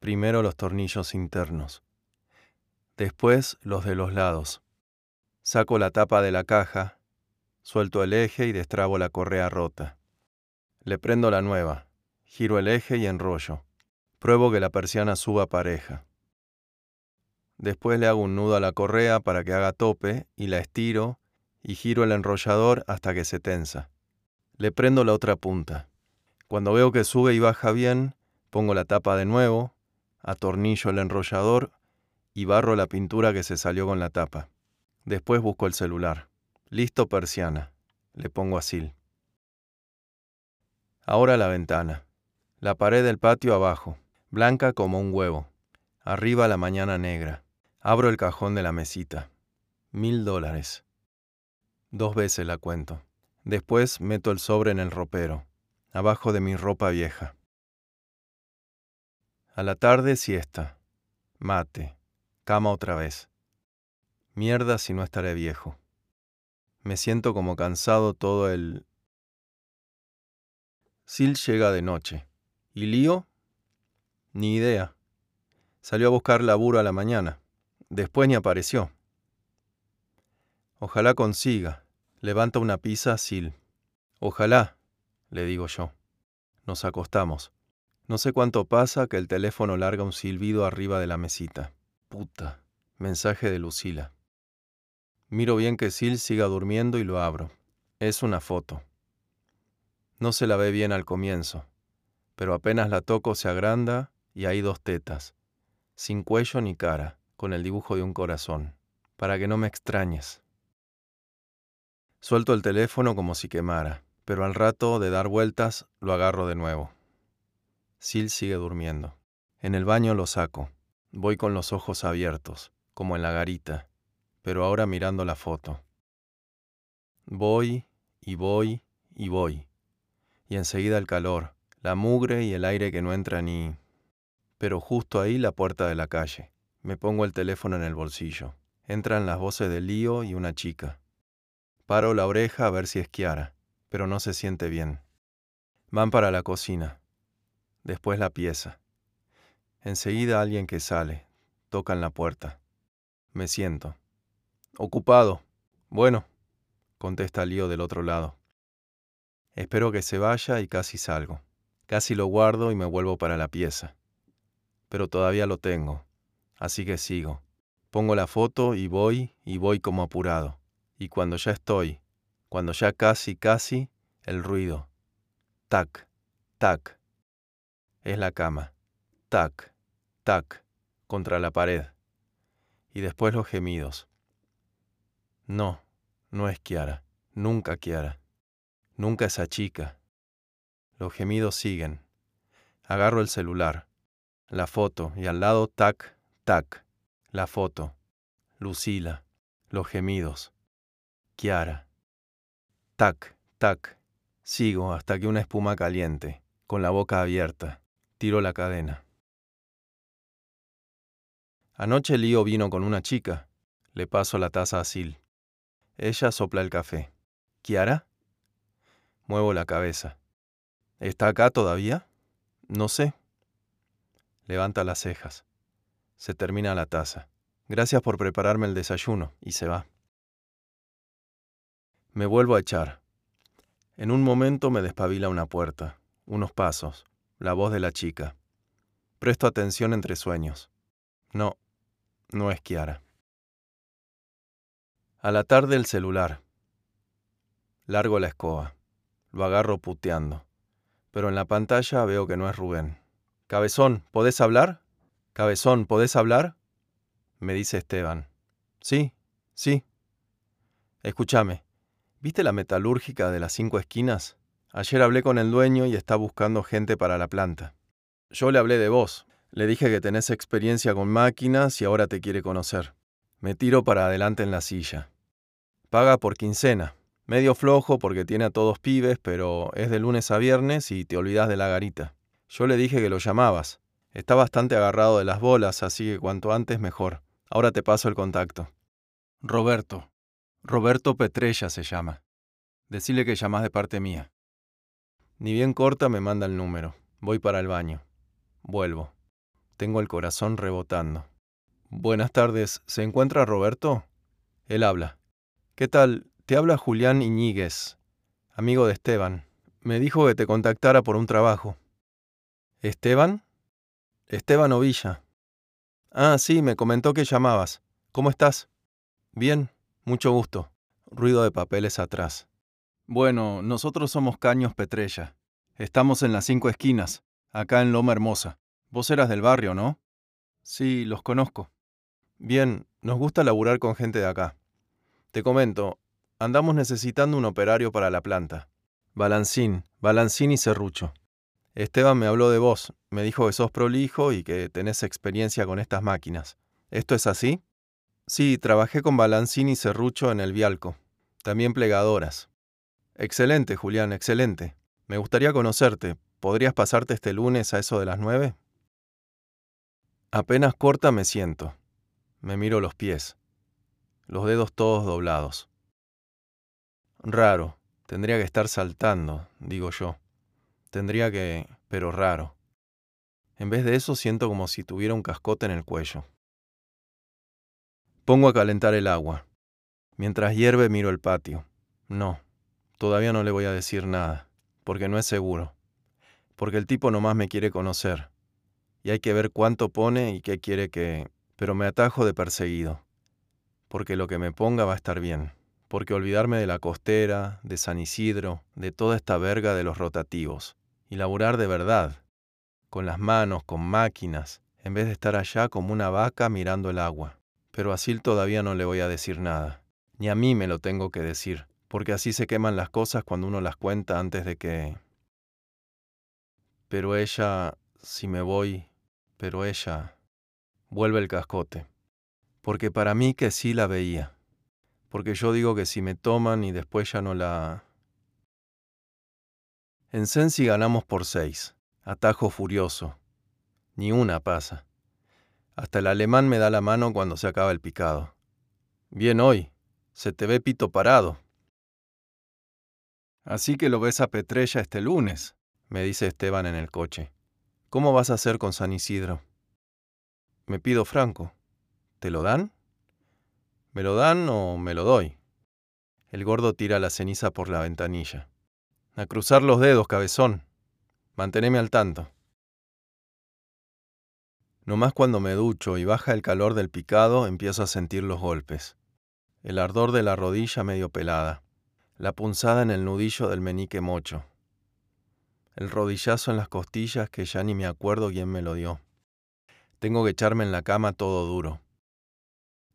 Primero los tornillos internos. Después los de los lados. Saco la tapa de la caja, suelto el eje y destrabo la correa rota. Le prendo la nueva, giro el eje y enrollo. Pruebo que la persiana suba pareja. Después le hago un nudo a la correa para que haga tope y la estiro y giro el enrollador hasta que se tensa. Le prendo la otra punta. Cuando veo que sube y baja bien, pongo la tapa de nuevo, atornillo el enrollador y barro la pintura que se salió con la tapa. Después busco el celular. Listo persiana. Le pongo asil. Ahora la ventana. La pared del patio abajo, blanca como un huevo. Arriba la mañana negra. Abro el cajón de la mesita. Mil dólares. Dos veces la cuento. Después meto el sobre en el ropero, abajo de mi ropa vieja. A la tarde siesta. Mate. Cama otra vez. Mierda si no estaré viejo. Me siento como cansado todo el... Sil llega de noche. ¿Y Lío? Ni idea. Salió a buscar laburo a la mañana. Después ni apareció. Ojalá consiga. Levanta una pizza Sil. Ojalá, le digo yo. Nos acostamos. No sé cuánto pasa que el teléfono larga un silbido arriba de la mesita. Puta. Mensaje de Lucila. Miro bien que Sil siga durmiendo y lo abro. Es una foto. No se la ve bien al comienzo, pero apenas la toco se agranda y hay dos tetas, sin cuello ni cara, con el dibujo de un corazón, para que no me extrañes. Suelto el teléfono como si quemara, pero al rato de dar vueltas lo agarro de nuevo. Sil sigue durmiendo. En el baño lo saco. Voy con los ojos abiertos, como en la garita, pero ahora mirando la foto. Voy y voy y voy. Y enseguida el calor, la mugre y el aire que no entra ni... Pero justo ahí la puerta de la calle. Me pongo el teléfono en el bolsillo. Entran las voces de Lío y una chica. Paro la oreja a ver si es Kiara, pero no se siente bien. Van para la cocina. Después la pieza. Enseguida alguien que sale. Tocan la puerta. Me siento. Ocupado. Bueno, contesta Lío del otro lado. Espero que se vaya y casi salgo. Casi lo guardo y me vuelvo para la pieza. Pero todavía lo tengo, así que sigo. Pongo la foto y voy y voy como apurado. Y cuando ya estoy, cuando ya casi, casi, el ruido. Tac, tac. Es la cama. Tac, tac, contra la pared. Y después los gemidos. No, no es Kiara, nunca Kiara, nunca esa chica. Los gemidos siguen. Agarro el celular, la foto y al lado tac, tac, la foto, Lucila, los gemidos, Kiara. Tac, tac, sigo hasta que una espuma caliente, con la boca abierta, tiro la cadena. Anoche Lío vino con una chica. Le paso la taza a Sil. Ella sopla el café. ¿Kiara? Muevo la cabeza. ¿Está acá todavía? No sé. Levanta las cejas. Se termina la taza. Gracias por prepararme el desayuno. Y se va. Me vuelvo a echar. En un momento me despabila una puerta, unos pasos, la voz de la chica. Presto atención entre sueños. No, no es Kiara. A la tarde el celular. Largo la escoba. Lo agarro puteando. Pero en la pantalla veo que no es Rubén. Cabezón, ¿podés hablar? Cabezón, ¿podés hablar? Me dice Esteban. Sí, sí. Escúchame, ¿viste la metalúrgica de las cinco esquinas? Ayer hablé con el dueño y está buscando gente para la planta. Yo le hablé de vos. Le dije que tenés experiencia con máquinas y ahora te quiere conocer. Me tiro para adelante en la silla. Paga por quincena. Medio flojo porque tiene a todos pibes, pero es de lunes a viernes y te olvidas de la garita. Yo le dije que lo llamabas. Está bastante agarrado de las bolas, así que cuanto antes mejor. Ahora te paso el contacto. Roberto. Roberto Petrella se llama. Decile que llamás de parte mía. Ni bien corta me manda el número. Voy para el baño. Vuelvo. Tengo el corazón rebotando. Buenas tardes, ¿se encuentra Roberto? Él habla. ¿Qué tal? Te habla Julián Iñiguez, amigo de Esteban. Me dijo que te contactara por un trabajo. ¿Esteban? Esteban Ovilla. Ah, sí, me comentó que llamabas. ¿Cómo estás? Bien, mucho gusto. Ruido de papeles atrás. Bueno, nosotros somos Caños Petrella. Estamos en las cinco esquinas, acá en Loma Hermosa. Vos eras del barrio, ¿no? Sí, los conozco. Bien, nos gusta laburar con gente de acá. Te comento, andamos necesitando un operario para la planta. Balancín, Balancín y Serrucho. Esteban me habló de vos, me dijo que sos prolijo y que tenés experiencia con estas máquinas. ¿Esto es así? Sí, trabajé con Balancín y Serrucho en el Vialco. También plegadoras. Excelente, Julián, excelente. Me gustaría conocerte. ¿Podrías pasarte este lunes a eso de las nueve? Apenas corta me siento. Me miro los pies. Los dedos todos doblados. Raro. Tendría que estar saltando, digo yo. Tendría que... pero raro. En vez de eso siento como si tuviera un cascote en el cuello. Pongo a calentar el agua. Mientras hierve miro el patio. No, todavía no le voy a decir nada, porque no es seguro. Porque el tipo nomás me quiere conocer. Y hay que ver cuánto pone y qué quiere que... Pero me atajo de perseguido. Porque lo que me ponga va a estar bien porque olvidarme de la costera, de San Isidro, de toda esta verga de los rotativos, y laburar de verdad, con las manos, con máquinas, en vez de estar allá como una vaca mirando el agua. Pero a Sil todavía no le voy a decir nada, ni a mí me lo tengo que decir, porque así se queman las cosas cuando uno las cuenta antes de que... Pero ella, si me voy, pero ella... Vuelve el cascote, porque para mí que sí la veía porque yo digo que si me toman y después ya no la... En Sensi ganamos por seis, atajo furioso. Ni una pasa. Hasta el alemán me da la mano cuando se acaba el picado. Bien hoy, se te ve pito parado. Así que lo ves a Petrella este lunes, me dice Esteban en el coche. ¿Cómo vas a hacer con San Isidro? Me pido franco. ¿Te lo dan? ¿Me lo dan o me lo doy? El gordo tira la ceniza por la ventanilla. A cruzar los dedos, cabezón. Manteneme al tanto. Nomás cuando me ducho y baja el calor del picado, empiezo a sentir los golpes. El ardor de la rodilla medio pelada. La punzada en el nudillo del menique mocho. El rodillazo en las costillas que ya ni me acuerdo quién me lo dio. Tengo que echarme en la cama todo duro.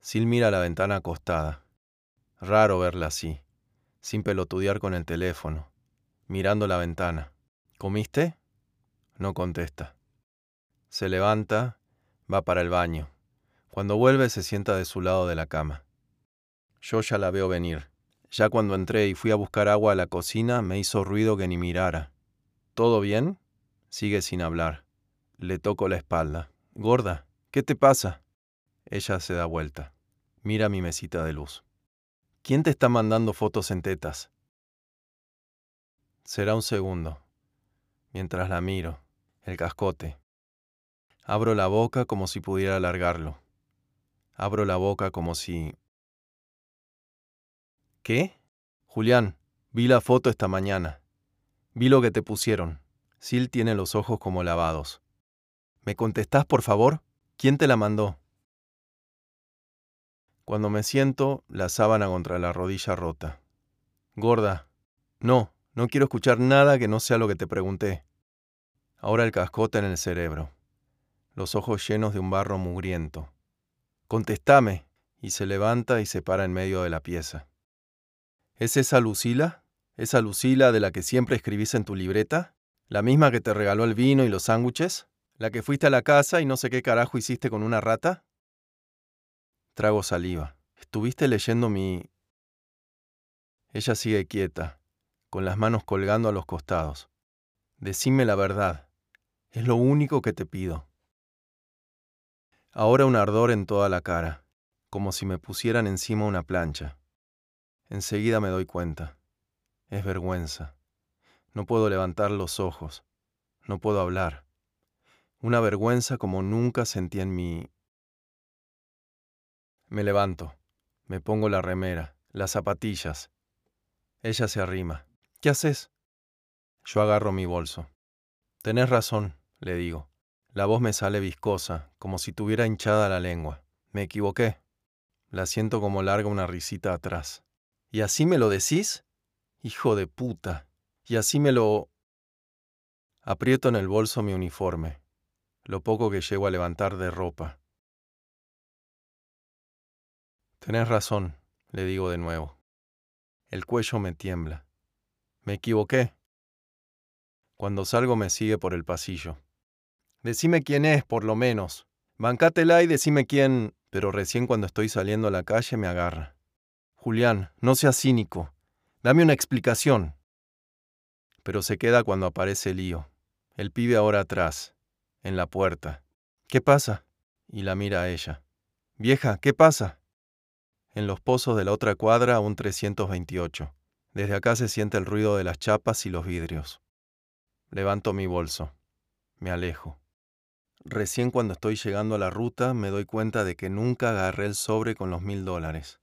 Sil mira la ventana acostada. Raro verla así, sin pelotudear con el teléfono, mirando la ventana. ¿Comiste? No contesta. Se levanta, va para el baño. Cuando vuelve se sienta de su lado de la cama. Yo ya la veo venir. Ya cuando entré y fui a buscar agua a la cocina me hizo ruido que ni mirara. ¿Todo bien? Sigue sin hablar. Le toco la espalda. Gorda, ¿qué te pasa? Ella se da vuelta. Mira mi mesita de luz. ¿Quién te está mandando fotos en tetas? Será un segundo. Mientras la miro, el cascote. Abro la boca como si pudiera alargarlo. Abro la boca como si... ¿Qué? Julián, vi la foto esta mañana. Vi lo que te pusieron. Sil tiene los ojos como lavados. ¿Me contestás, por favor? ¿Quién te la mandó? Cuando me siento, la sábana contra la rodilla rota. Gorda, no, no quiero escuchar nada que no sea lo que te pregunté. Ahora el cascote en el cerebro, los ojos llenos de un barro mugriento. Contestame, y se levanta y se para en medio de la pieza. ¿Es esa Lucila? ¿Esa Lucila de la que siempre escribís en tu libreta? ¿La misma que te regaló el vino y los sándwiches? ¿La que fuiste a la casa y no sé qué carajo hiciste con una rata? Trago saliva. ¿Estuviste leyendo mi... Ella sigue quieta, con las manos colgando a los costados. Decime la verdad. Es lo único que te pido. Ahora un ardor en toda la cara, como si me pusieran encima una plancha. Enseguida me doy cuenta. Es vergüenza. No puedo levantar los ojos. No puedo hablar. Una vergüenza como nunca sentí en mí. Me levanto, me pongo la remera, las zapatillas. Ella se arrima. ¿Qué haces? Yo agarro mi bolso. Tenés razón, le digo. La voz me sale viscosa, como si tuviera hinchada la lengua. Me equivoqué. La siento como larga una risita atrás. ¿Y así me lo decís? Hijo de puta. Y así me lo... Aprieto en el bolso mi uniforme, lo poco que llego a levantar de ropa. Tenés razón, le digo de nuevo. El cuello me tiembla. Me equivoqué. Cuando salgo me sigue por el pasillo. Decime quién es, por lo menos. Bancátela y decime quién... Pero recién cuando estoy saliendo a la calle me agarra. Julián, no seas cínico. Dame una explicación. Pero se queda cuando aparece Lío. El pibe ahora atrás, en la puerta. ¿Qué pasa? Y la mira a ella. Vieja, ¿qué pasa? En los pozos de la otra cuadra, un 328. Desde acá se siente el ruido de las chapas y los vidrios. Levanto mi bolso. Me alejo. Recién cuando estoy llegando a la ruta me doy cuenta de que nunca agarré el sobre con los mil dólares.